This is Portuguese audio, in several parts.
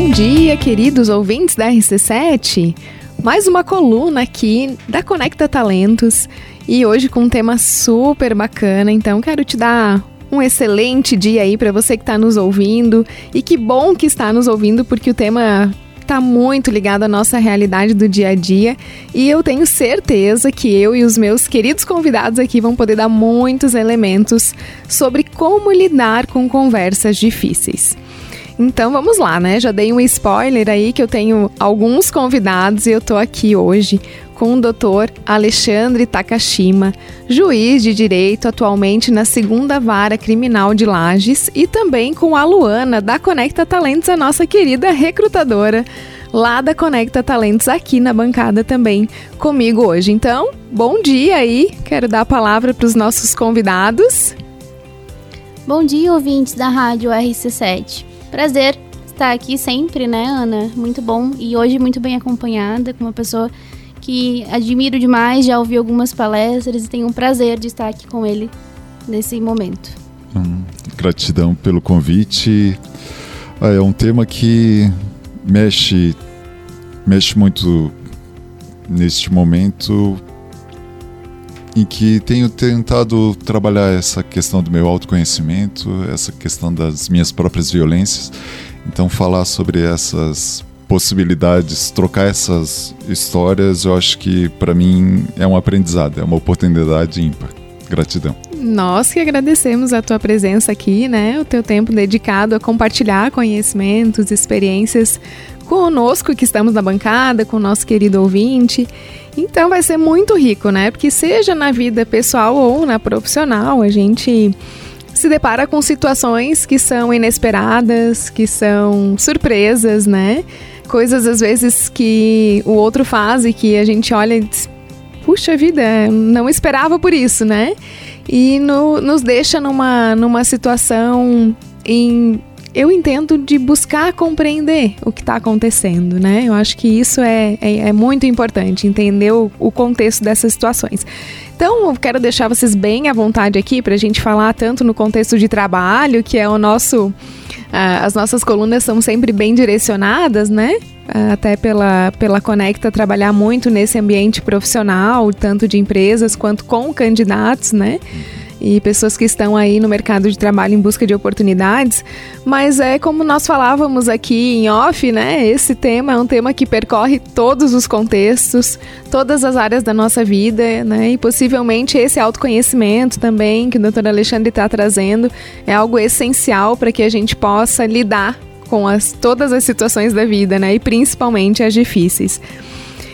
Bom dia, queridos ouvintes da RC7. Mais uma coluna aqui da Conecta Talentos e hoje com um tema super bacana. Então, quero te dar um excelente dia aí para você que está nos ouvindo e que bom que está nos ouvindo porque o tema está muito ligado à nossa realidade do dia a dia e eu tenho certeza que eu e os meus queridos convidados aqui vão poder dar muitos elementos sobre como lidar com conversas difíceis. Então vamos lá, né? Já dei um spoiler aí que eu tenho alguns convidados e eu tô aqui hoje com o Dr. Alexandre Takashima, juiz de direito atualmente na segunda vara criminal de Lages, e também com a Luana da Conecta Talentos, a nossa querida recrutadora lá da Conecta Talentos aqui na bancada também comigo hoje. Então, bom dia aí. Quero dar a palavra para os nossos convidados. Bom dia, ouvintes da Rádio RC7. Prazer estar aqui sempre, né, Ana? Muito bom. E hoje muito bem acompanhada com uma pessoa que admiro demais, já ouvi algumas palestras e tenho um prazer de estar aqui com ele nesse momento. Hum, gratidão pelo convite. Ah, é um tema que mexe, mexe muito neste momento em que tenho tentado trabalhar essa questão do meu autoconhecimento, essa questão das minhas próprias violências. Então, falar sobre essas possibilidades, trocar essas histórias, eu acho que para mim é um aprendizado, é uma oportunidade ímpar. Gratidão. Nós que agradecemos a tua presença aqui, né? O teu tempo dedicado a compartilhar conhecimentos, experiências conosco que estamos na bancada, com o nosso querido ouvinte. Então vai ser muito rico, né? Porque seja na vida pessoal ou na profissional, a gente se depara com situações que são inesperadas, que são surpresas, né? Coisas às vezes que o outro faz e que a gente olha e diz, puxa vida, não esperava por isso, né? E no, nos deixa numa, numa situação em eu entendo de buscar compreender o que está acontecendo, né? Eu acho que isso é, é, é muito importante, entender o, o, contexto dessas situações. Então, eu quero deixar vocês bem à vontade aqui para a gente falar tanto no contexto de trabalho, que é o nosso. Uh, as nossas colunas são sempre bem direcionadas, né? Uh, até pela, pela Conecta trabalhar muito nesse ambiente profissional, tanto de empresas quanto com candidatos, né? E pessoas que estão aí no mercado de trabalho em busca de oportunidades, mas é como nós falávamos aqui em off, né? Esse tema é um tema que percorre todos os contextos, todas as áreas da nossa vida, né? E possivelmente esse autoconhecimento também que o Dr. Alexandre está trazendo é algo essencial para que a gente possa lidar com as, todas as situações da vida, né? E principalmente as difíceis.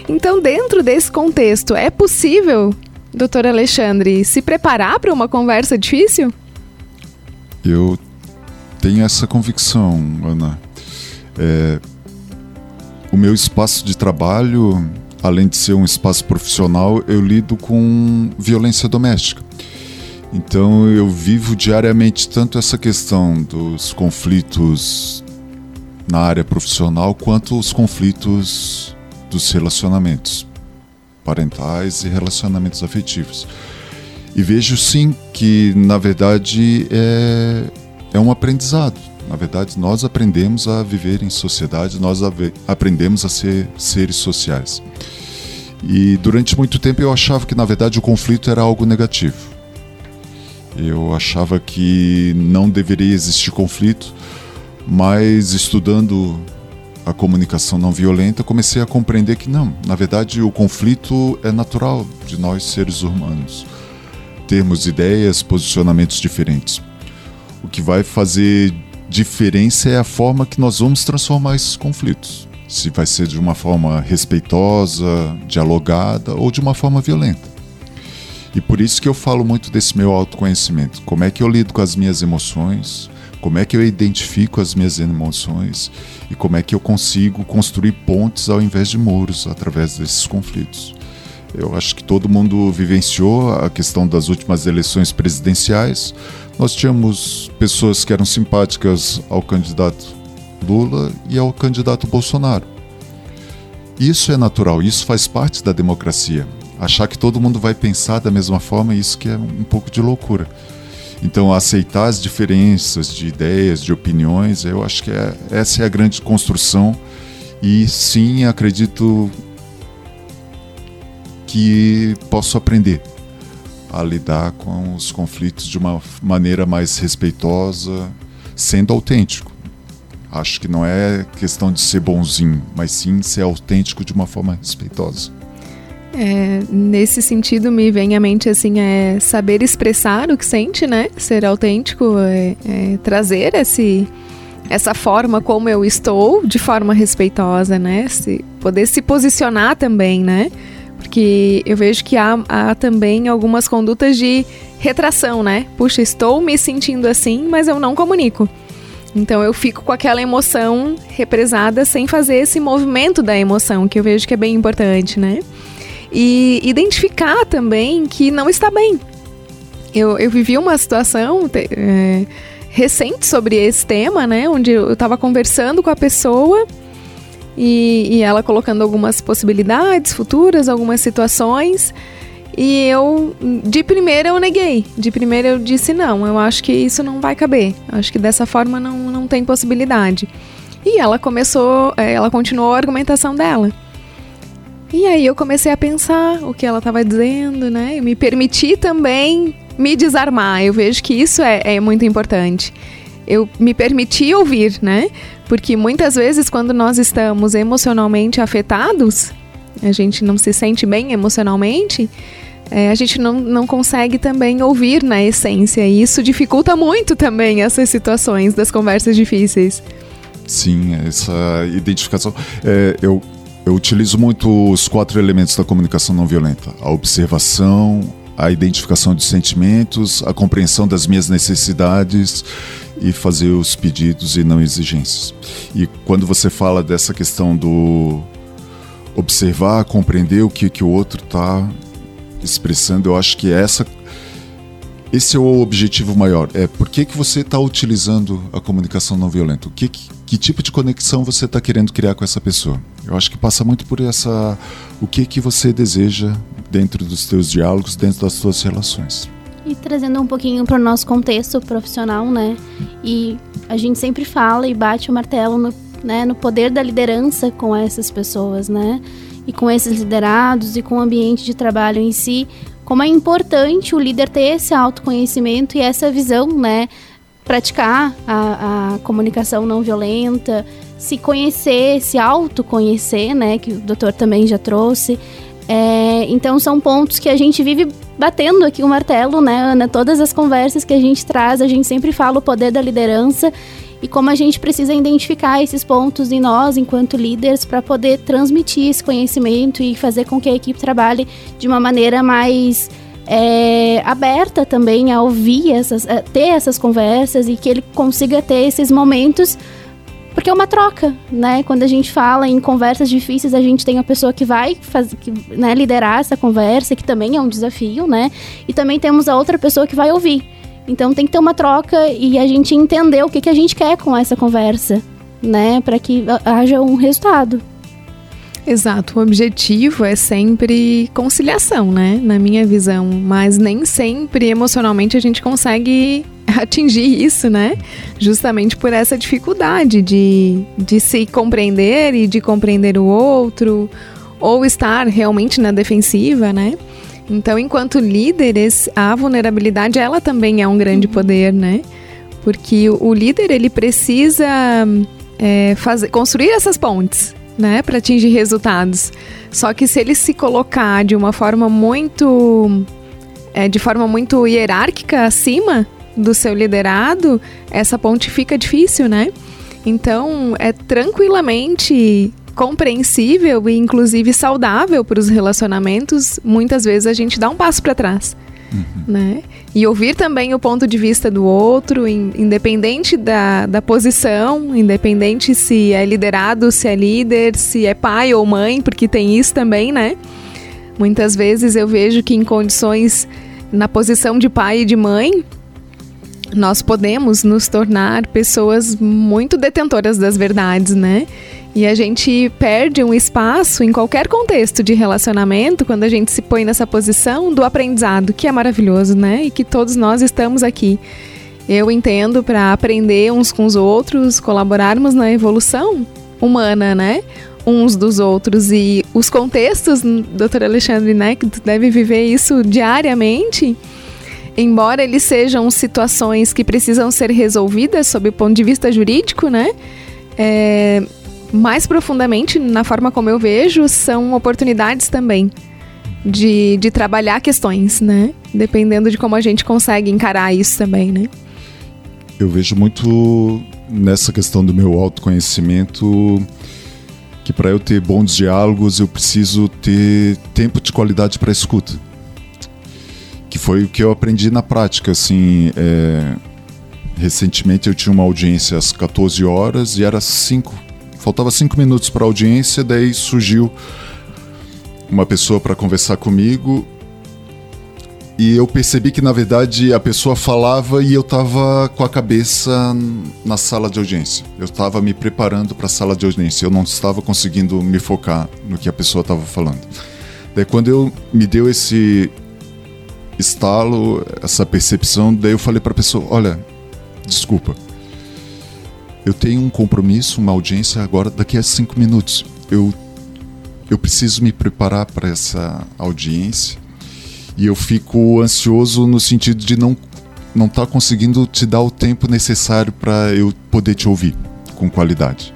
Então, dentro desse contexto, é possível doutor Alexandre, se preparar para uma conversa difícil? Eu tenho essa convicção, Ana. É, o meu espaço de trabalho, além de ser um espaço profissional, eu lido com violência doméstica. Então eu vivo diariamente tanto essa questão dos conflitos na área profissional quanto os conflitos dos relacionamentos parentais e relacionamentos afetivos. E vejo sim que, na verdade, é, é um aprendizado. Na verdade, nós aprendemos a viver em sociedade, nós aprendemos a ser seres sociais. E durante muito tempo eu achava que, na verdade, o conflito era algo negativo. Eu achava que não deveria existir conflito, mas estudando a comunicação não violenta, comecei a compreender que não, na verdade o conflito é natural de nós seres humanos. Termos ideias, posicionamentos diferentes. O que vai fazer diferença é a forma que nós vamos transformar esses conflitos. Se vai ser de uma forma respeitosa, dialogada ou de uma forma violenta. E por isso que eu falo muito desse meu autoconhecimento. Como é que eu lido com as minhas emoções? Como é que eu identifico as minhas emoções e como é que eu consigo construir pontes ao invés de muros através desses conflitos. Eu acho que todo mundo vivenciou a questão das últimas eleições presidenciais. Nós tínhamos pessoas que eram simpáticas ao candidato Lula e ao candidato Bolsonaro. Isso é natural, isso faz parte da democracia. Achar que todo mundo vai pensar da mesma forma, isso que é um pouco de loucura. Então, aceitar as diferenças de ideias, de opiniões, eu acho que é, essa é a grande construção. E sim, acredito que posso aprender a lidar com os conflitos de uma maneira mais respeitosa, sendo autêntico. Acho que não é questão de ser bonzinho, mas sim ser autêntico de uma forma respeitosa. É, nesse sentido, me vem à mente assim, é saber expressar o que sente, né? Ser autêntico, é, é trazer esse, essa forma como eu estou, de forma respeitosa, né? Se, poder se posicionar também, né? Porque eu vejo que há, há também algumas condutas de retração, né? Puxa, estou me sentindo assim, mas eu não comunico. Então eu fico com aquela emoção represada sem fazer esse movimento da emoção, que eu vejo que é bem importante, né? E identificar também que não está bem. Eu, eu vivi uma situação é, recente sobre esse tema, né? Onde eu estava conversando com a pessoa e, e ela colocando algumas possibilidades futuras, algumas situações. E eu, de primeira, eu neguei. De primeira, eu disse: não, eu acho que isso não vai caber. Acho que dessa forma não, não tem possibilidade. E ela começou, é, ela continuou a argumentação dela. E aí eu comecei a pensar o que ela estava dizendo, né? E me permiti também me desarmar. Eu vejo que isso é, é muito importante. Eu me permiti ouvir, né? Porque muitas vezes, quando nós estamos emocionalmente afetados, a gente não se sente bem emocionalmente, é, a gente não, não consegue também ouvir na essência. E isso dificulta muito também essas situações das conversas difíceis. Sim, essa identificação. É, eu eu utilizo muito os quatro elementos da comunicação não violenta: a observação, a identificação de sentimentos, a compreensão das minhas necessidades e fazer os pedidos e não exigências. E quando você fala dessa questão do observar, compreender o que, que o outro está expressando, eu acho que essa esse é o objetivo maior. É por que, que você está utilizando a comunicação não violenta? O que, que, que tipo de conexão você está querendo criar com essa pessoa? Eu acho que passa muito por essa o que que você deseja dentro dos seus diálogos, dentro das suas relações. E trazendo um pouquinho para o nosso contexto profissional, né? E a gente sempre fala e bate o martelo no, né, no poder da liderança com essas pessoas, né? E com esses liderados e com o ambiente de trabalho em si, como é importante o líder ter esse autoconhecimento e essa visão, né? Praticar a, a comunicação não violenta, se conhecer, se autoconhecer, né? Que o doutor também já trouxe. É, então são pontos que a gente vive batendo aqui o martelo, né, Ana? Todas as conversas que a gente traz, a gente sempre fala o poder da liderança e como a gente precisa identificar esses pontos em nós, enquanto líderes, para poder transmitir esse conhecimento e fazer com que a equipe trabalhe de uma maneira mais é, aberta também a ouvir essas, a ter essas conversas e que ele consiga ter esses momentos porque é uma troca, né? Quando a gente fala em conversas difíceis, a gente tem a pessoa que vai fazer, que, né, liderar essa conversa, que também é um desafio, né? E também temos a outra pessoa que vai ouvir. Então tem que ter uma troca e a gente entender o que, que a gente quer com essa conversa, né? Para que haja um resultado. Exato, o objetivo é sempre conciliação, né? Na minha visão, mas nem sempre emocionalmente a gente consegue atingir isso, né? Justamente por essa dificuldade de, de se compreender e de compreender o outro, ou estar realmente na defensiva, né? Então, enquanto líderes, a vulnerabilidade ela também é um grande poder, né? Porque o líder ele precisa é, fazer, construir essas pontes, né, para atingir resultados. Só que se ele se colocar de uma forma muito, é, de forma muito hierárquica acima do seu liderado, essa ponte fica difícil, né? Então, é tranquilamente compreensível e inclusive saudável para os relacionamentos, muitas vezes a gente dá um passo para trás. Uhum. Né? E ouvir também o ponto de vista do outro, independente da, da posição, independente se é liderado, se é líder, se é pai ou mãe, porque tem isso também, né? Muitas vezes eu vejo que em condições, na posição de pai e de mãe, nós podemos nos tornar pessoas muito detentoras das verdades, né? E a gente perde um espaço em qualquer contexto de relacionamento quando a gente se põe nessa posição do aprendizado, que é maravilhoso, né? E que todos nós estamos aqui. Eu entendo para aprender uns com os outros, colaborarmos na evolução humana, né? Uns dos outros e os contextos, doutor Alexandre, né, que deve viver isso diariamente embora eles sejam situações que precisam ser resolvidas sob o ponto de vista jurídico, né? É, mais profundamente, na forma como eu vejo, são oportunidades também de, de trabalhar questões, né? Dependendo de como a gente consegue encarar isso também, né? Eu vejo muito nessa questão do meu autoconhecimento que para eu ter bons diálogos eu preciso ter tempo de qualidade para escuta que foi o que eu aprendi na prática. Assim, é... recentemente eu tinha uma audiência às 14 horas e era 5. Faltava 5 minutos para a audiência, daí surgiu uma pessoa para conversar comigo e eu percebi que na verdade a pessoa falava e eu estava com a cabeça na sala de audiência. Eu estava me preparando para a sala de audiência. Eu não estava conseguindo me focar no que a pessoa estava falando. Daí quando eu me deu esse estalo, essa percepção, daí eu falei para a pessoa: olha, desculpa, eu tenho um compromisso, uma audiência agora, daqui a cinco minutos. Eu, eu preciso me preparar para essa audiência e eu fico ansioso no sentido de não não estar tá conseguindo te dar o tempo necessário para eu poder te ouvir com qualidade.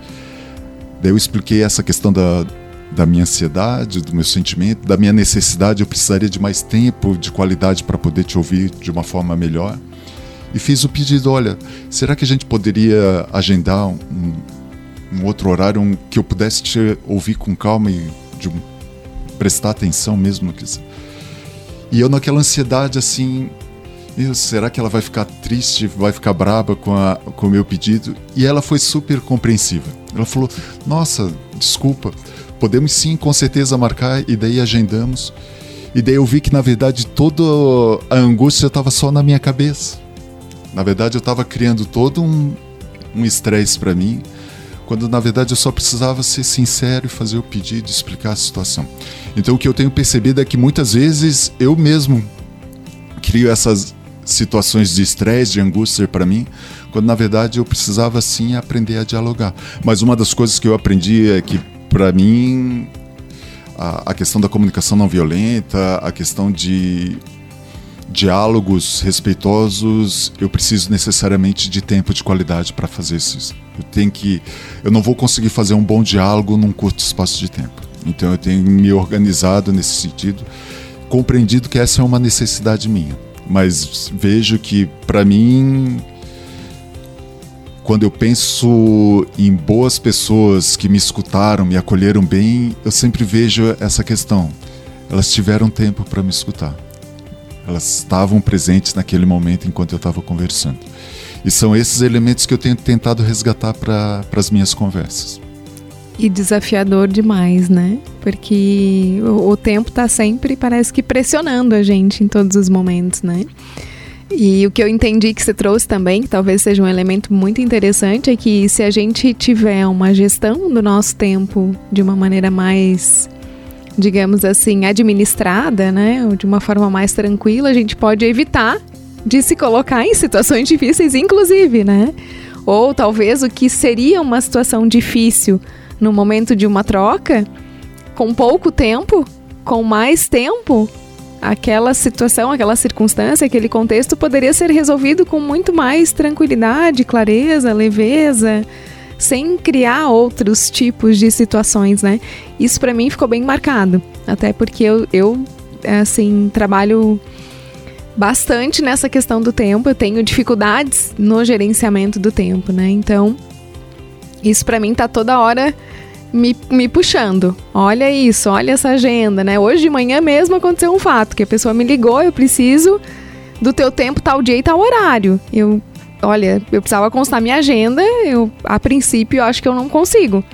Daí eu expliquei essa questão da, da minha ansiedade, do meu sentimento, da minha necessidade. Eu precisaria de mais tempo, de qualidade para poder te ouvir de uma forma melhor. E fiz o pedido: olha, será que a gente poderia agendar um, um outro horário um, que eu pudesse te ouvir com calma e de prestar atenção mesmo no que. E eu, naquela ansiedade, assim, meu, será que ela vai ficar triste, vai ficar braba com, a, com o meu pedido? E ela foi super compreensiva. Ela falou: Nossa, desculpa, podemos sim, com certeza, marcar, e daí agendamos. E daí eu vi que, na verdade, toda a angústia estava só na minha cabeça. Na verdade, eu estava criando todo um estresse um para mim, quando na verdade eu só precisava ser sincero e fazer o pedido, explicar a situação. Então, o que eu tenho percebido é que muitas vezes eu mesmo crio essas situações de estresse, de angústia para mim, quando na verdade eu precisava sim aprender a dialogar. Mas uma das coisas que eu aprendi é que para mim, a, a, questão da comunicação não violenta, a questão de diálogos respeitosos, eu preciso necessariamente de tempo de qualidade para fazer isso. Eu tenho que, eu não vou conseguir fazer um bom diálogo num curto espaço de tempo. Então eu tenho me organizado nesse sentido, compreendido que essa é uma necessidade minha. Mas vejo que para mim quando eu penso em boas pessoas que me escutaram, me acolheram bem, eu sempre vejo essa questão. Elas tiveram tempo para me escutar. Elas estavam presentes naquele momento enquanto eu estava conversando. E são esses elementos que eu tenho tentado resgatar para as minhas conversas. E desafiador demais, né? Porque o, o tempo está sempre, parece que pressionando a gente em todos os momentos, né? E o que eu entendi que você trouxe também, que talvez seja um elemento muito interessante, é que se a gente tiver uma gestão do nosso tempo de uma maneira mais, digamos assim, administrada, né, ou de uma forma mais tranquila, a gente pode evitar de se colocar em situações difíceis, inclusive, né? Ou talvez o que seria uma situação difícil no momento de uma troca, com pouco tempo, com mais tempo, aquela situação, aquela circunstância, aquele contexto poderia ser resolvido com muito mais tranquilidade, clareza, leveza, sem criar outros tipos de situações, né? Isso para mim ficou bem marcado, até porque eu, eu assim trabalho bastante nessa questão do tempo, eu tenho dificuldades no gerenciamento do tempo, né? Então, isso para mim tá toda hora me, me puxando. Olha isso, olha essa agenda, né? Hoje de manhã mesmo aconteceu um fato, que a pessoa me ligou, eu preciso do teu tempo tal dia e tal horário. Eu, olha, eu precisava constar minha agenda, eu a princípio eu acho que eu não consigo.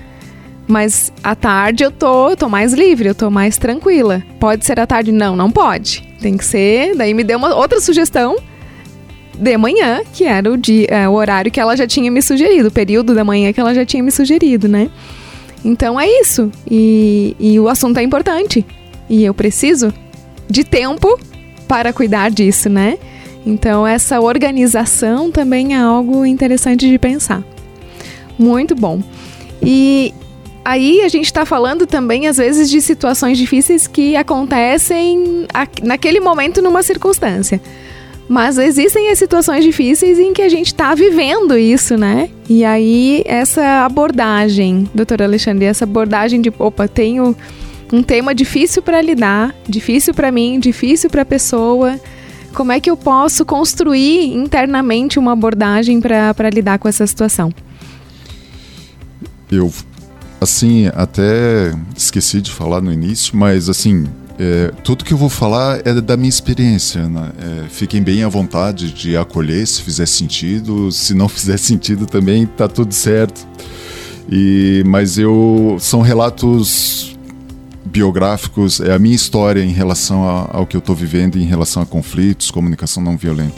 Mas à tarde eu tô, eu tô mais livre, eu tô mais tranquila. Pode ser à tarde? Não, não pode. Tem que ser. Daí me deu uma outra sugestão de manhã, que era o dia, é, o horário que ela já tinha me sugerido, o período da manhã que ela já tinha me sugerido, né? Então é isso. E, e o assunto é importante. E eu preciso de tempo para cuidar disso, né? Então, essa organização também é algo interessante de pensar. Muito bom. E aí a gente está falando também, às vezes, de situações difíceis que acontecem naquele momento numa circunstância. Mas existem as situações difíceis em que a gente está vivendo isso, né? E aí, essa abordagem, doutora Alexandre, essa abordagem de, opa, tenho um tema difícil para lidar, difícil para mim, difícil para a pessoa. Como é que eu posso construir internamente uma abordagem para lidar com essa situação? Eu, assim, até esqueci de falar no início, mas assim, é, tudo que eu vou falar é da minha experiência. Né? É, fiquem bem à vontade de acolher se fizer sentido. Se não fizer sentido também, tá tudo certo. E, mas eu são relatos biográficos, é a minha história em relação a, ao que eu estou vivendo, em relação a conflitos, comunicação não violenta.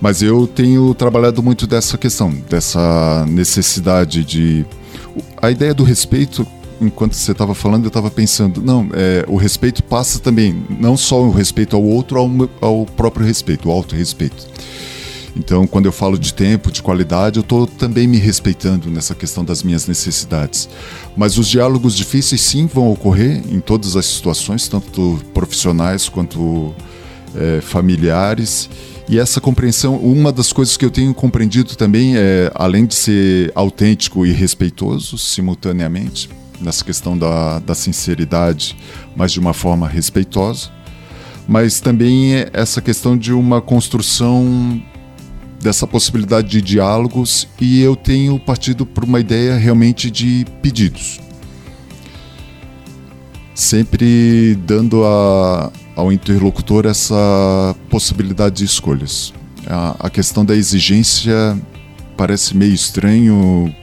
Mas eu tenho trabalhado muito dessa questão, dessa necessidade de. A ideia do respeito, enquanto você estava falando, eu estava pensando, não, é, o respeito passa também, não só o respeito ao outro, ao, ao próprio respeito, o auto-respeito. Então, quando eu falo de tempo, de qualidade, eu estou também me respeitando nessa questão das minhas necessidades. Mas os diálogos difíceis, sim, vão ocorrer em todas as situações, tanto profissionais quanto é, familiares. E essa compreensão, uma das coisas que eu tenho compreendido também é, além de ser autêntico e respeitoso simultaneamente, nessa questão da, da sinceridade, mas de uma forma respeitosa, mas também é essa questão de uma construção dessa possibilidade de diálogos e eu tenho partido por uma ideia realmente de pedidos. Sempre dando a, ao interlocutor essa possibilidade de escolhas. A, a questão da exigência parece meio estranho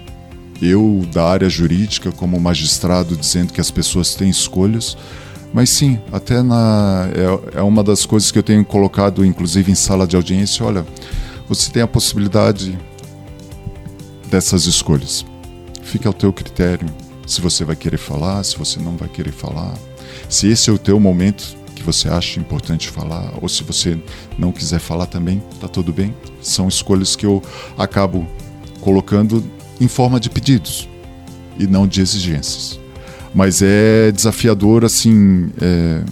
eu da área jurídica como magistrado dizendo que as pessoas têm escolhas, mas sim, até na é, é uma das coisas que eu tenho colocado inclusive em sala de audiência, olha, você tem a possibilidade dessas escolhas. Fica ao teu critério se você vai querer falar, se você não vai querer falar, se esse é o teu momento que você acha importante falar, ou se você não quiser falar também, tá tudo bem. São escolhas que eu acabo colocando em forma de pedidos e não de exigências. Mas é desafiador, assim, é,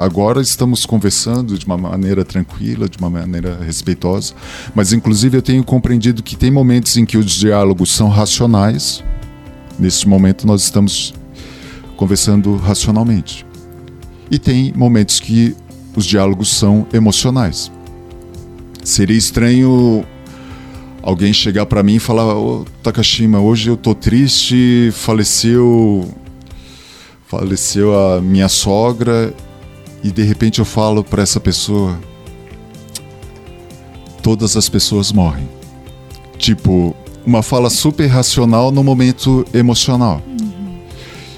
Agora estamos conversando de uma maneira tranquila, de uma maneira respeitosa, mas inclusive eu tenho compreendido que tem momentos em que os diálogos são racionais. Nesse momento nós estamos conversando racionalmente. E tem momentos que os diálogos são emocionais. Seria estranho alguém chegar para mim e falar: "Ô, oh, Takashima, hoje eu tô triste, faleceu faleceu a minha sogra e de repente eu falo para essa pessoa: todas as pessoas morrem. Tipo, uma fala super racional no momento emocional. Uhum.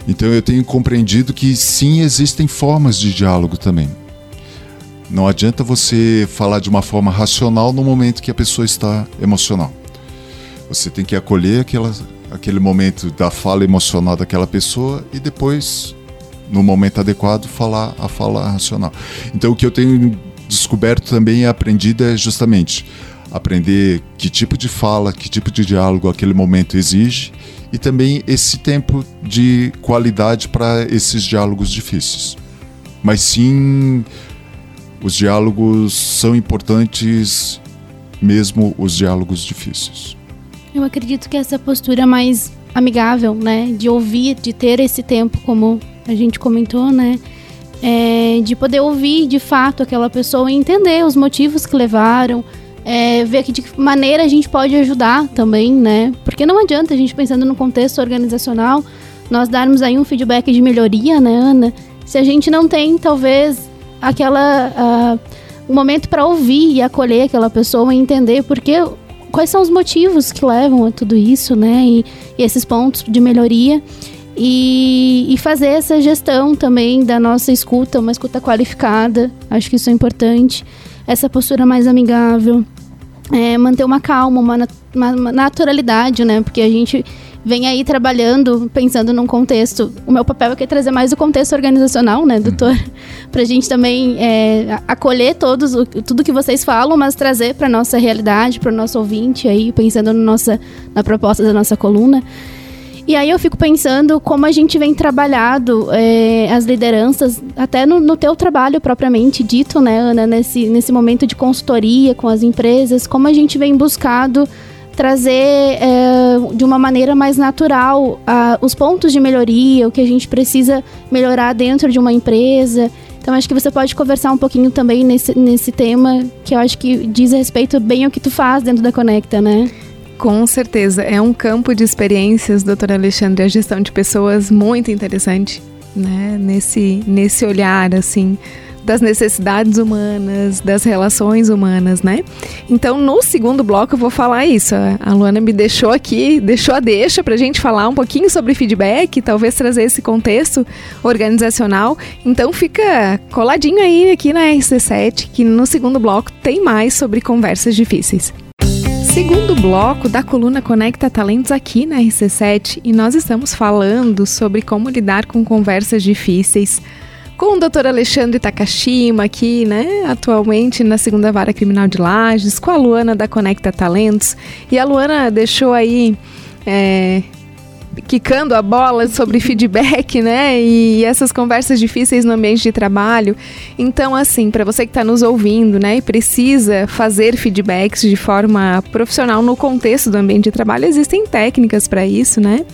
Então eu tenho compreendido que sim, existem formas de diálogo também. Não adianta você falar de uma forma racional no momento que a pessoa está emocional. Você tem que acolher aquela, aquele momento da fala emocional daquela pessoa e depois no momento adequado, falar a fala racional. Então, o que eu tenho descoberto também e aprendido é justamente aprender que tipo de fala, que tipo de diálogo aquele momento exige e também esse tempo de qualidade para esses diálogos difíceis. Mas sim, os diálogos são importantes, mesmo os diálogos difíceis. Eu acredito que essa postura mais amigável, né, de ouvir, de ter esse tempo como a gente comentou, né? É, de poder ouvir de fato aquela pessoa e entender os motivos que levaram, é, ver que de que maneira a gente pode ajudar também, né? Porque não adianta a gente pensando no contexto organizacional, nós darmos aí um feedback de melhoria, né, Ana? Se a gente não tem, talvez, aquela. Uh, um momento para ouvir e acolher aquela pessoa e entender porque quais são os motivos que levam a tudo isso, né? E, e esses pontos de melhoria e, e, fazer essa gestão também da nossa escuta, uma escuta qualificada, acho que isso é importante, essa postura mais amigável, é, manter uma calma, uma, uma, naturalidade, né? Porque a gente vem aí trabalhando, pensando num contexto. O meu papel aqui é trazer mais o contexto organizacional, né, doutor? Uhum. Para a gente também é, acolher todos, tudo que vocês falam, mas trazer para nossa realidade, para o nosso ouvinte aí, pensando no nossa, na proposta da nossa coluna. E aí eu fico pensando como a gente vem trabalhado é, as lideranças, até no, no teu trabalho propriamente dito, né, Ana, nesse, nesse momento de consultoria com as empresas, como a gente vem buscado trazer é, de uma maneira mais natural os pontos de melhoria, o que a gente precisa melhorar dentro de uma empresa. Então acho que você pode conversar um pouquinho também nesse, nesse tema, que eu acho que diz respeito bem ao que tu faz dentro da Conecta, né? Com certeza, é um campo de experiências, doutor Alexandre, a gestão de pessoas muito interessante, né? Nesse, nesse olhar, assim, das necessidades humanas, das relações humanas, né? Então, no segundo bloco eu vou falar isso. A Luana me deixou aqui, deixou a deixa para a gente falar um pouquinho sobre feedback, talvez trazer esse contexto organizacional. Então, fica coladinho aí aqui na RC7, que no segundo bloco tem mais sobre conversas difíceis. Segundo bloco da coluna Conecta Talentos aqui na RC7 e nós estamos falando sobre como lidar com conversas difíceis com o Dr. Alexandre Takashima aqui, né, atualmente na segunda vara criminal de Lages, com a Luana da Conecta Talentos e a Luana deixou aí é, quicando a bola sobre feedback, né? E essas conversas difíceis no ambiente de trabalho. Então, assim, para você que está nos ouvindo, né, e precisa fazer feedbacks de forma profissional no contexto do ambiente de trabalho, existem técnicas para isso, né?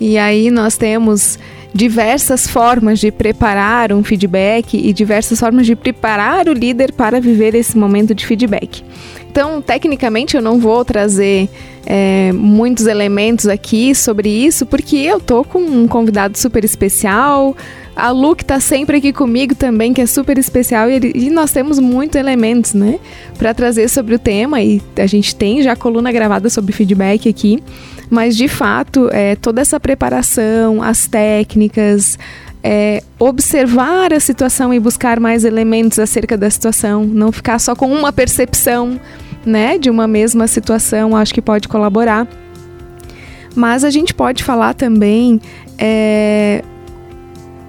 E aí nós temos diversas formas de preparar um feedback e diversas formas de preparar o líder para viver esse momento de feedback. Então, tecnicamente, eu não vou trazer é, muitos elementos aqui sobre isso, porque eu tô com um convidado super especial. A Lu que tá sempre aqui comigo também, que é super especial, e, e nós temos muitos elementos, né, para trazer sobre o tema. E a gente tem já coluna gravada sobre feedback aqui, mas de fato, é, toda essa preparação, as técnicas, é, observar a situação e buscar mais elementos acerca da situação, não ficar só com uma percepção, né, de uma mesma situação, acho que pode colaborar. Mas a gente pode falar também, é,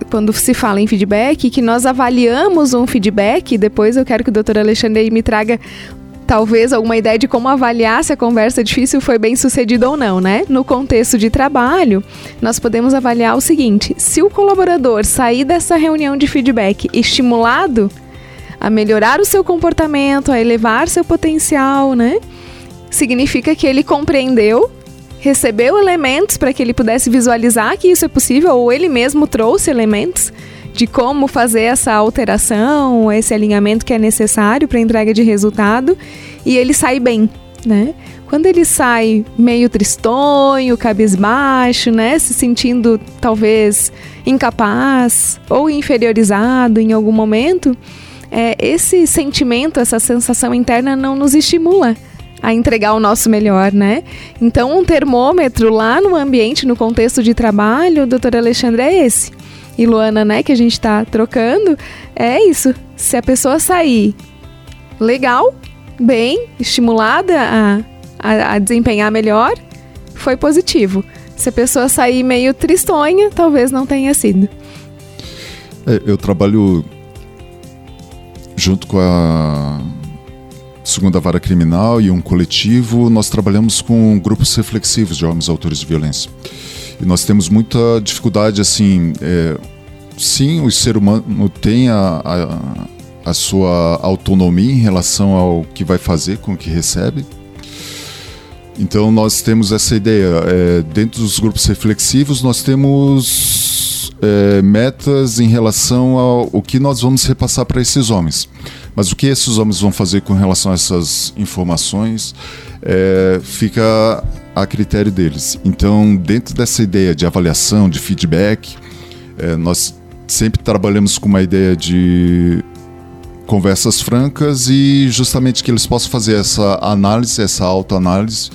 quando se fala em feedback, que nós avaliamos um feedback, depois eu quero que o doutor Alexandre me traga talvez alguma ideia de como avaliar se a conversa difícil foi bem sucedida ou não, né? No contexto de trabalho, nós podemos avaliar o seguinte: se o colaborador sair dessa reunião de feedback estimulado a melhorar o seu comportamento, a elevar seu potencial, né? Significa que ele compreendeu recebeu elementos para que ele pudesse visualizar que isso é possível, ou ele mesmo trouxe elementos de como fazer essa alteração, esse alinhamento que é necessário para a entrega de resultado e ele sai bem, né? Quando ele sai meio tristonho, cabisbaixo, né, se sentindo talvez incapaz ou inferiorizado em algum momento, é, esse sentimento, essa sensação interna não nos estimula a entregar o nosso melhor, né? Então, um termômetro lá no ambiente, no contexto de trabalho, doutor Alexandre, é esse e Luana, né, que a gente está trocando, é isso. Se a pessoa sair legal, bem, estimulada a, a, a desempenhar melhor, foi positivo. Se a pessoa sair meio tristonha, talvez não tenha sido. É, eu trabalho junto com a segunda vara criminal e um coletivo, nós trabalhamos com grupos reflexivos de homens autores de violência. E nós temos muita dificuldade, assim, é, sim, o ser humano tem a, a, a, sua autonomia em relação ao que vai fazer com o que recebe. Então nós temos essa ideia. É, dentro dos grupos reflexivos, nós temos é, metas em relação ao o que nós vamos repassar para esses homens. Mas o que esses homens vão fazer com relação a essas informações é, fica a critério deles. Então, dentro dessa ideia de avaliação, de feedback, é, nós sempre trabalhamos com uma ideia de conversas francas e justamente que eles possam fazer essa análise, essa autoanálise.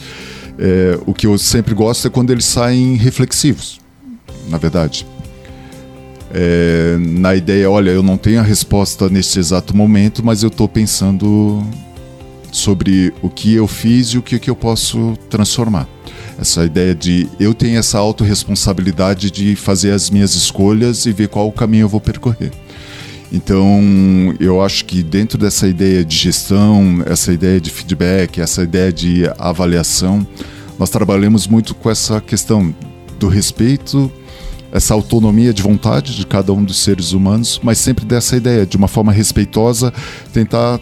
É, o que eu sempre gosto é quando eles saem reflexivos, na verdade. É, na ideia, olha, eu não tenho a resposta neste exato momento, mas eu estou pensando sobre o que eu fiz e o que, que eu posso transformar. Essa ideia de eu tenho essa autorresponsabilidade de fazer as minhas escolhas e ver qual caminho eu vou percorrer. Então, eu acho que dentro dessa ideia de gestão, essa ideia de feedback, essa ideia de avaliação, nós trabalhamos muito com essa questão do respeito, essa autonomia de vontade de cada um dos seres humanos, mas sempre dessa ideia, de uma forma respeitosa, tentar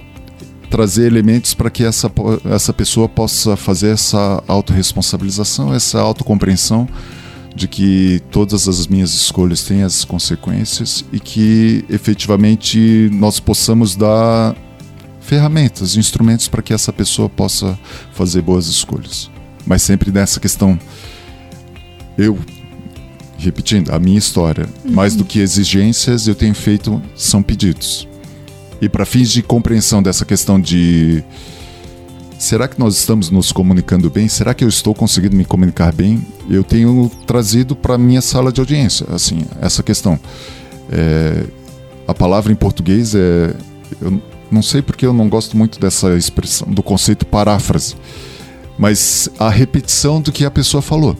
trazer elementos para que essa, essa pessoa possa fazer essa autorresponsabilização, essa autocompreensão de que todas as minhas escolhas têm as consequências e que efetivamente nós possamos dar ferramentas, instrumentos para que essa pessoa possa fazer boas escolhas. Mas sempre nessa questão, eu, repetindo, a minha história, uhum. mais do que exigências, eu tenho feito, são pedidos. E para fins de compreensão dessa questão de será que nós estamos nos comunicando bem? Será que eu estou conseguindo me comunicar bem? Eu tenho trazido para minha sala de audiência, assim, essa questão. É, a palavra em português é, eu não sei porque eu não gosto muito dessa expressão, do conceito paráfrase, mas a repetição do que a pessoa falou.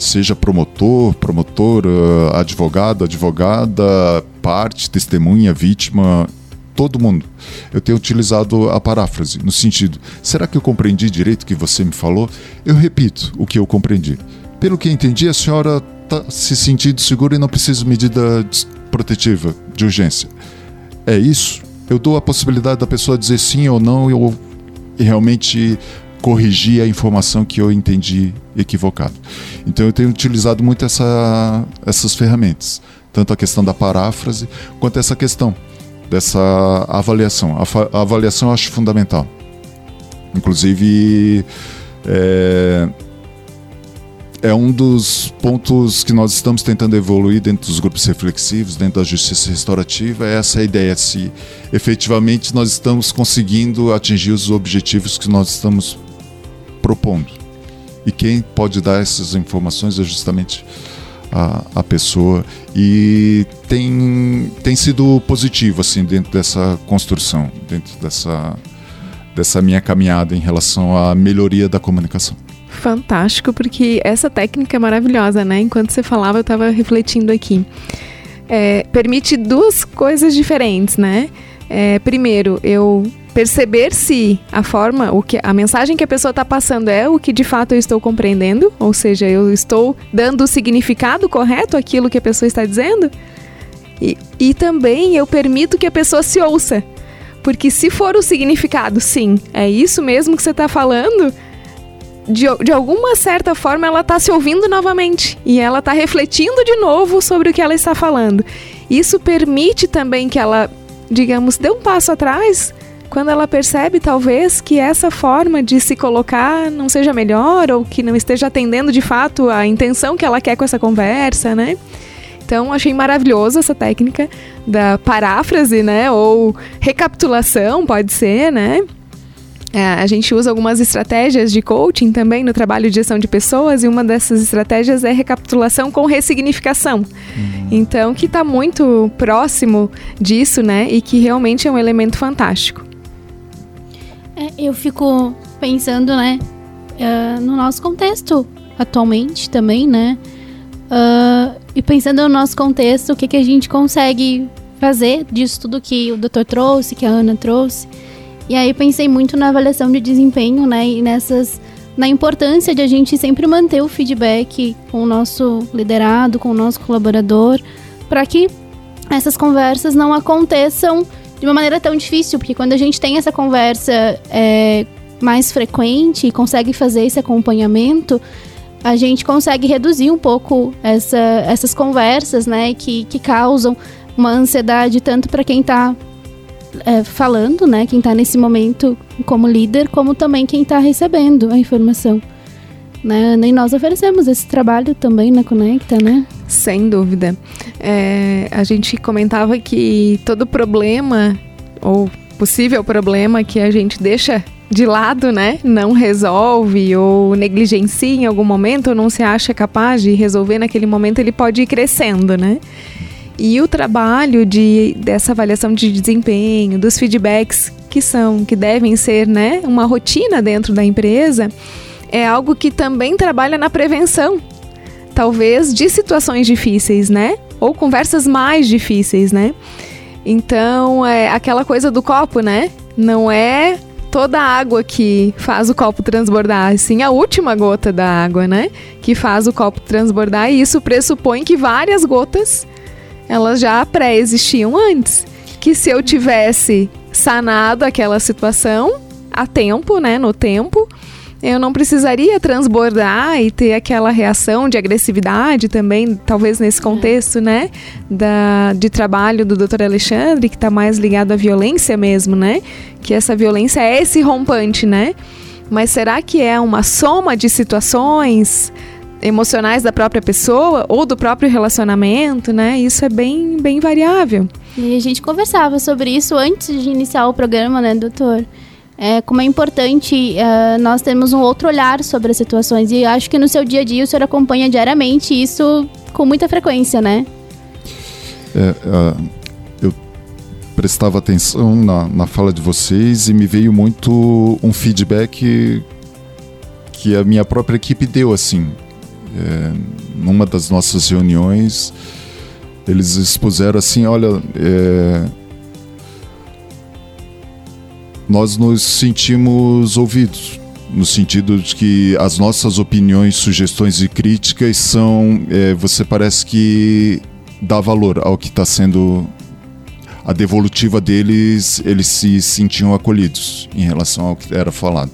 Seja promotor, promotora, advogado, advogada, parte, testemunha, vítima, todo mundo. Eu tenho utilizado a paráfrase no sentido: será que eu compreendi direito o que você me falou? Eu repito o que eu compreendi. Pelo que entendi, a senhora está se sentindo segura e não precisa de medida protetiva de urgência. É isso? Eu dou a possibilidade da pessoa dizer sim ou não ou realmente corrigir a informação que eu entendi equivocado. Então eu tenho utilizado muito essa, essas ferramentas, tanto a questão da paráfrase quanto essa questão dessa avaliação. A, a avaliação eu acho fundamental. Inclusive, é, é um dos pontos que nós estamos tentando evoluir dentro dos grupos reflexivos, dentro da justiça restaurativa, é essa ideia se efetivamente nós estamos conseguindo atingir os objetivos que nós estamos propondo. E quem pode dar essas informações é justamente a, a pessoa e tem, tem sido positivo assim dentro dessa construção, dentro dessa, dessa minha caminhada em relação à melhoria da comunicação. Fantástico, porque essa técnica é maravilhosa, né? Enquanto você falava, eu estava refletindo aqui. É, permite duas coisas diferentes, né? É, primeiro, eu perceber se a forma, o que a mensagem que a pessoa está passando é o que de fato eu estou compreendendo, ou seja, eu estou dando o significado correto àquilo que a pessoa está dizendo. E, e também eu permito que a pessoa se ouça. Porque se for o significado, sim, é isso mesmo que você está falando, de, de alguma certa forma ela está se ouvindo novamente e ela está refletindo de novo sobre o que ela está falando. Isso permite também que ela, digamos, dê um passo atrás quando ela percebe talvez que essa forma de se colocar não seja melhor ou que não esteja atendendo de fato a intenção que ela quer com essa conversa, né? Então, achei maravilhoso essa técnica da paráfrase, né? Ou recapitulação, pode ser, né? É, a gente usa algumas estratégias de coaching também no trabalho de gestão de pessoas e uma dessas estratégias é recapitulação com ressignificação. Uhum. Então, que está muito próximo disso, né? E que realmente é um elemento fantástico. É, eu fico pensando, né, uh, no nosso contexto atualmente também, né? Uh, e pensando no nosso contexto, o que, que a gente consegue fazer disso tudo que o doutor trouxe, que a Ana trouxe. E aí pensei muito na avaliação de desempenho, né? E nessas. Na importância de a gente sempre manter o feedback com o nosso liderado, com o nosso colaborador, para que essas conversas não aconteçam de uma maneira tão difícil, porque quando a gente tem essa conversa é, mais frequente e consegue fazer esse acompanhamento, a gente consegue reduzir um pouco essa, essas conversas, né, que, que causam uma ansiedade tanto para quem está é, falando, né, quem está nesse momento como líder, como também quem está recebendo a informação. Né, e nós oferecemos esse trabalho também na Conecta, né? Sem dúvida. É, a gente comentava que todo problema, ou possível problema que a gente deixa de lado, né? Não resolve ou negligencia em algum momento, ou não se acha capaz de resolver naquele momento, ele pode ir crescendo, né? E o trabalho de, dessa avaliação de desempenho, dos feedbacks que são, que devem ser, né, uma rotina dentro da empresa, é algo que também trabalha na prevenção, talvez de situações difíceis, né? Ou conversas mais difíceis, né? Então, é aquela coisa do copo, né? Não é toda a água que faz o copo transbordar, sim a última gota da água, né? Que faz o copo transbordar e isso pressupõe que várias gotas elas já pré-existiam antes. Que se eu tivesse sanado aquela situação a tempo, né, no tempo, eu não precisaria transbordar e ter aquela reação de agressividade também, talvez nesse contexto, né, da, de trabalho do Dr. Alexandre, que está mais ligado à violência mesmo, né, que essa violência é esse rompante, né, mas será que é uma soma de situações emocionais da própria pessoa ou do próprio relacionamento, né, isso é bem, bem variável. E a gente conversava sobre isso antes de iniciar o programa, né, doutor? É, como é importante é, nós termos um outro olhar sobre as situações. E acho que no seu dia a dia o senhor acompanha diariamente isso com muita frequência, né? É, uh, eu prestava atenção na, na fala de vocês e me veio muito um feedback que a minha própria equipe deu, assim. É, numa das nossas reuniões, eles expuseram assim, olha, é, nós nos sentimos ouvidos, no sentido de que as nossas opiniões, sugestões e críticas são. É, você parece que dá valor ao que está sendo. A devolutiva deles, eles se sentiam acolhidos em relação ao que era falado.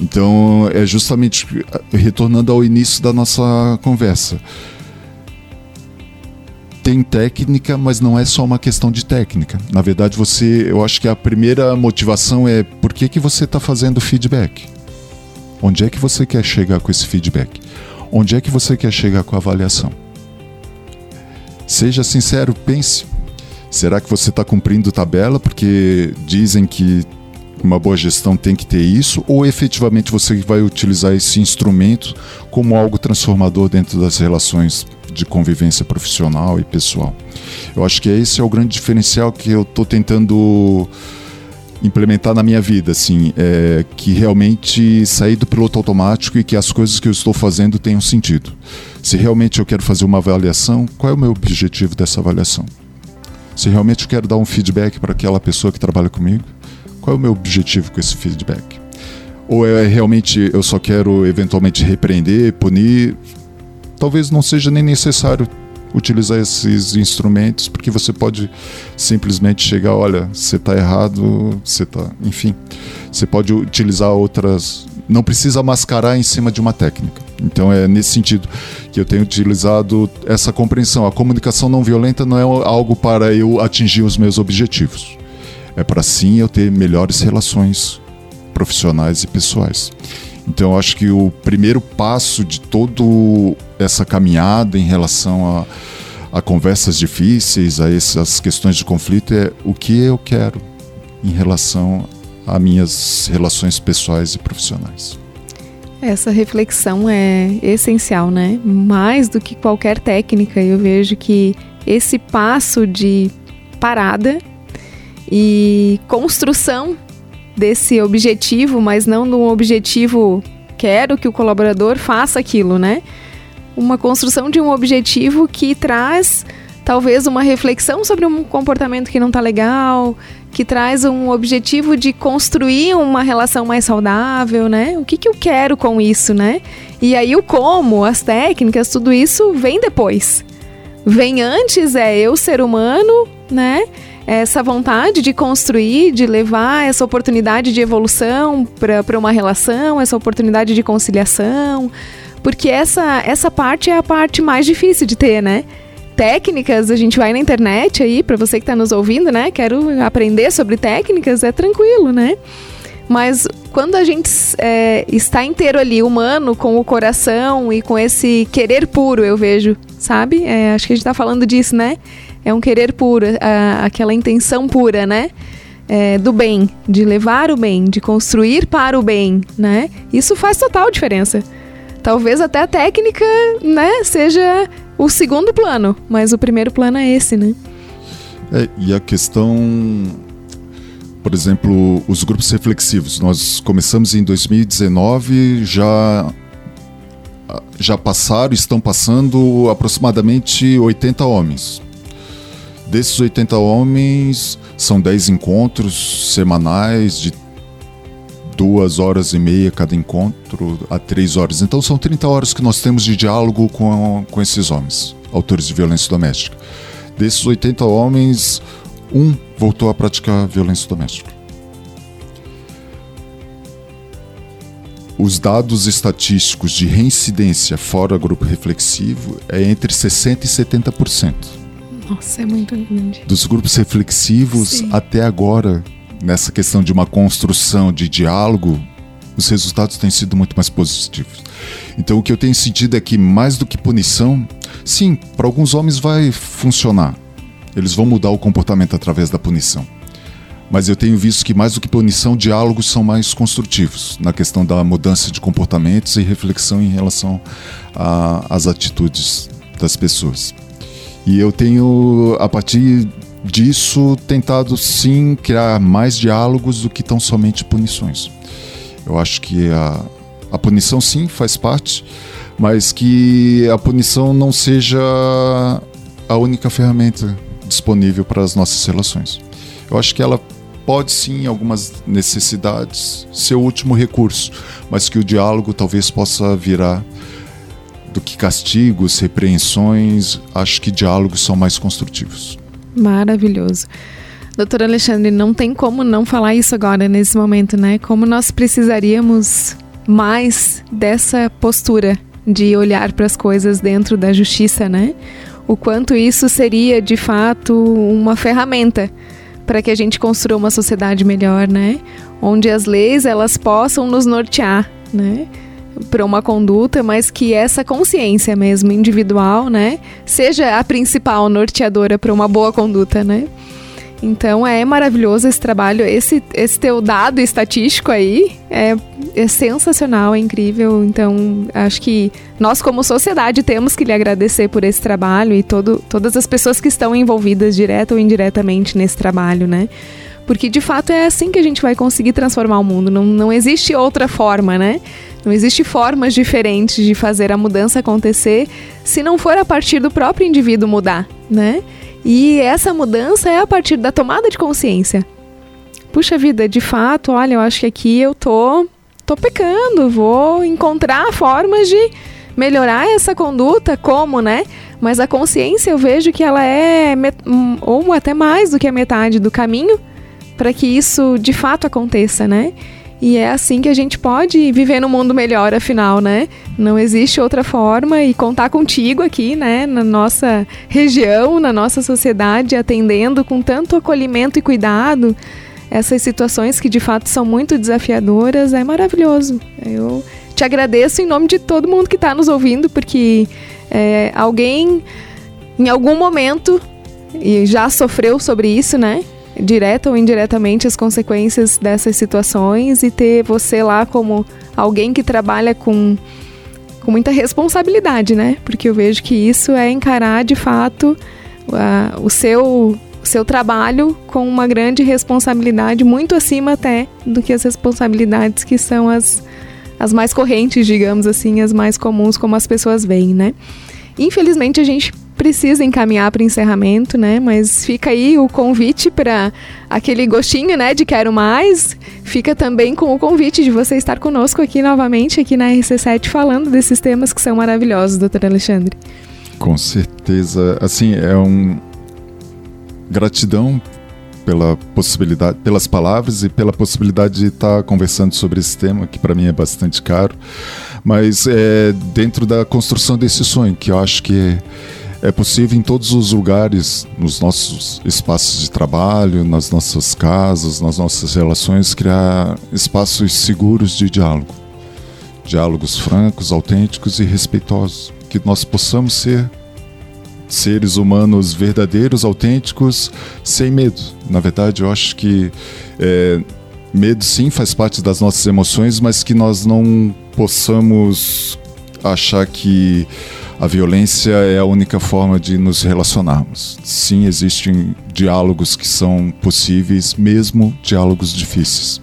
Então, é justamente retornando ao início da nossa conversa tem técnica, mas não é só uma questão de técnica. Na verdade, você, eu acho que a primeira motivação é por que, que você está fazendo feedback? Onde é que você quer chegar com esse feedback? Onde é que você quer chegar com a avaliação? Seja sincero, pense. Será que você está cumprindo tabela porque dizem que uma boa gestão tem que ter isso? Ou efetivamente você vai utilizar esse instrumento como algo transformador dentro das relações de convivência profissional e pessoal. Eu acho que esse é o grande diferencial que eu estou tentando implementar na minha vida, assim, é que realmente sair do piloto automático e que as coisas que eu estou fazendo tenham sentido. Se realmente eu quero fazer uma avaliação, qual é o meu objetivo dessa avaliação? Se realmente eu quero dar um feedback para aquela pessoa que trabalha comigo, qual é o meu objetivo com esse feedback? Ou é realmente eu só quero eventualmente repreender, punir, talvez não seja nem necessário utilizar esses instrumentos, porque você pode simplesmente chegar, olha, você está errado, você está, enfim, você pode utilizar outras, não precisa mascarar em cima de uma técnica. Então é nesse sentido que eu tenho utilizado essa compreensão. A comunicação não violenta não é algo para eu atingir os meus objetivos. É para sim eu ter melhores relações profissionais e pessoais. Então eu acho que o primeiro passo de todo essa caminhada em relação a, a conversas difíceis, a essas questões de conflito é o que eu quero em relação a minhas relações pessoais e profissionais. Essa reflexão é essencial, né? Mais do que qualquer técnica, eu vejo que esse passo de parada e construção desse objetivo, mas não de um objetivo quero que o colaborador faça aquilo, né? Uma construção de um objetivo que traz talvez uma reflexão sobre um comportamento que não está legal, que traz um objetivo de construir uma relação mais saudável, né? O que, que eu quero com isso, né? E aí o como, as técnicas, tudo isso vem depois. Vem antes é eu, ser humano, né? Essa vontade de construir, de levar essa oportunidade de evolução para uma relação, essa oportunidade de conciliação, porque essa, essa parte é a parte mais difícil de ter, né? Técnicas, a gente vai na internet aí, para você que está nos ouvindo, né? Quero aprender sobre técnicas, é tranquilo, né? Mas quando a gente é, está inteiro ali, humano, com o coração e com esse querer puro, eu vejo, sabe? É, acho que a gente está falando disso, né? É um querer puro, a, aquela intenção pura, né? É, do bem, de levar o bem, de construir para o bem, né? Isso faz total diferença. Talvez até a técnica, né, seja o segundo plano, mas o primeiro plano é esse, né? É, e a questão, por exemplo, os grupos reflexivos. Nós começamos em 2019, já já passaram, estão passando aproximadamente 80 homens. Desses 80 homens, são 10 encontros semanais de duas horas e meia cada encontro a três horas. Então são 30 horas que nós temos de diálogo com, com esses homens, autores de violência doméstica. Desses 80 homens, um voltou a praticar violência doméstica. Os dados estatísticos de reincidência fora grupo reflexivo é entre 60% e 70%. Nossa, é muito grande. Dos grupos reflexivos, Sim. até agora, nessa questão de uma construção de diálogo, os resultados têm sido muito mais positivos. Então, o que eu tenho sentido é que, mais do que punição, sim, para alguns homens vai funcionar. Eles vão mudar o comportamento através da punição mas eu tenho visto que mais do que punição, diálogos são mais construtivos na questão da mudança de comportamentos e reflexão em relação às atitudes das pessoas. E eu tenho, a partir disso, tentado sim criar mais diálogos do que tão somente punições. Eu acho que a, a punição sim faz parte, mas que a punição não seja a única ferramenta disponível para as nossas relações. Eu acho que ela pode sim, em algumas necessidades, ser o último recurso, mas que o diálogo talvez possa virar do que castigos, repreensões, acho que diálogos são mais construtivos. Maravilhoso. Doutor Alexandre, não tem como não falar isso agora, nesse momento, né? Como nós precisaríamos mais dessa postura de olhar para as coisas dentro da justiça, né? O quanto isso seria, de fato, uma ferramenta para que a gente construa uma sociedade melhor, né? Onde as leis elas possam nos nortear, né? Para uma conduta, mas que essa consciência mesmo individual, né, seja a principal norteadora para uma boa conduta, né? Então é maravilhoso esse trabalho. Esse, esse teu dado estatístico aí é, é sensacional, é incrível. Então acho que nós, como sociedade, temos que lhe agradecer por esse trabalho e todo, todas as pessoas que estão envolvidas, direta ou indiretamente, nesse trabalho, né? Porque de fato é assim que a gente vai conseguir transformar o mundo. Não, não existe outra forma, né? Não existe formas diferentes de fazer a mudança acontecer se não for a partir do próprio indivíduo mudar, né? E essa mudança é a partir da tomada de consciência. Puxa vida, de fato, olha, eu acho que aqui eu tô tô pecando, vou encontrar formas de melhorar essa conduta, como, né? Mas a consciência eu vejo que ela é ou até mais do que a metade do caminho para que isso de fato aconteça, né? E é assim que a gente pode viver no mundo melhor, afinal, né? Não existe outra forma e contar contigo aqui, né, na nossa região, na nossa sociedade, atendendo com tanto acolhimento e cuidado essas situações que de fato são muito desafiadoras, é maravilhoso. Eu te agradeço em nome de todo mundo que está nos ouvindo, porque é, alguém em algum momento e já sofreu sobre isso, né? Direta ou indiretamente as consequências dessas situações e ter você lá como alguém que trabalha com, com muita responsabilidade, né? Porque eu vejo que isso é encarar de fato uh, o seu seu trabalho com uma grande responsabilidade, muito acima até do que as responsabilidades que são as, as mais correntes, digamos assim, as mais comuns como as pessoas veem, né? Infelizmente a gente precisa encaminhar para encerramento, né? Mas fica aí o convite para aquele gostinho, né, de quero mais. Fica também com o convite de você estar conosco aqui novamente aqui na RC7 falando desses temas que são maravilhosos, doutor Alexandre. Com certeza, assim, é um gratidão pela possibilidade, pelas palavras e pela possibilidade de estar conversando sobre esse tema que para mim é bastante caro, mas é dentro da construção desse sonho que eu acho que é possível em todos os lugares, nos nossos espaços de trabalho, nas nossas casas, nas nossas relações, criar espaços seguros de diálogo. Diálogos francos, autênticos e respeitosos. Que nós possamos ser seres humanos verdadeiros, autênticos, sem medo. Na verdade, eu acho que é, medo sim faz parte das nossas emoções, mas que nós não possamos achar que a violência é a única forma de nos relacionarmos. Sim, existem diálogos que são possíveis, mesmo diálogos difíceis,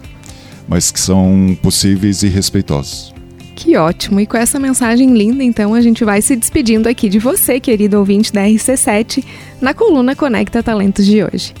mas que são possíveis e respeitosos. Que ótimo! E com essa mensagem linda, então, a gente vai se despedindo aqui de você, querido ouvinte da RC7, na coluna Conecta Talentos de hoje.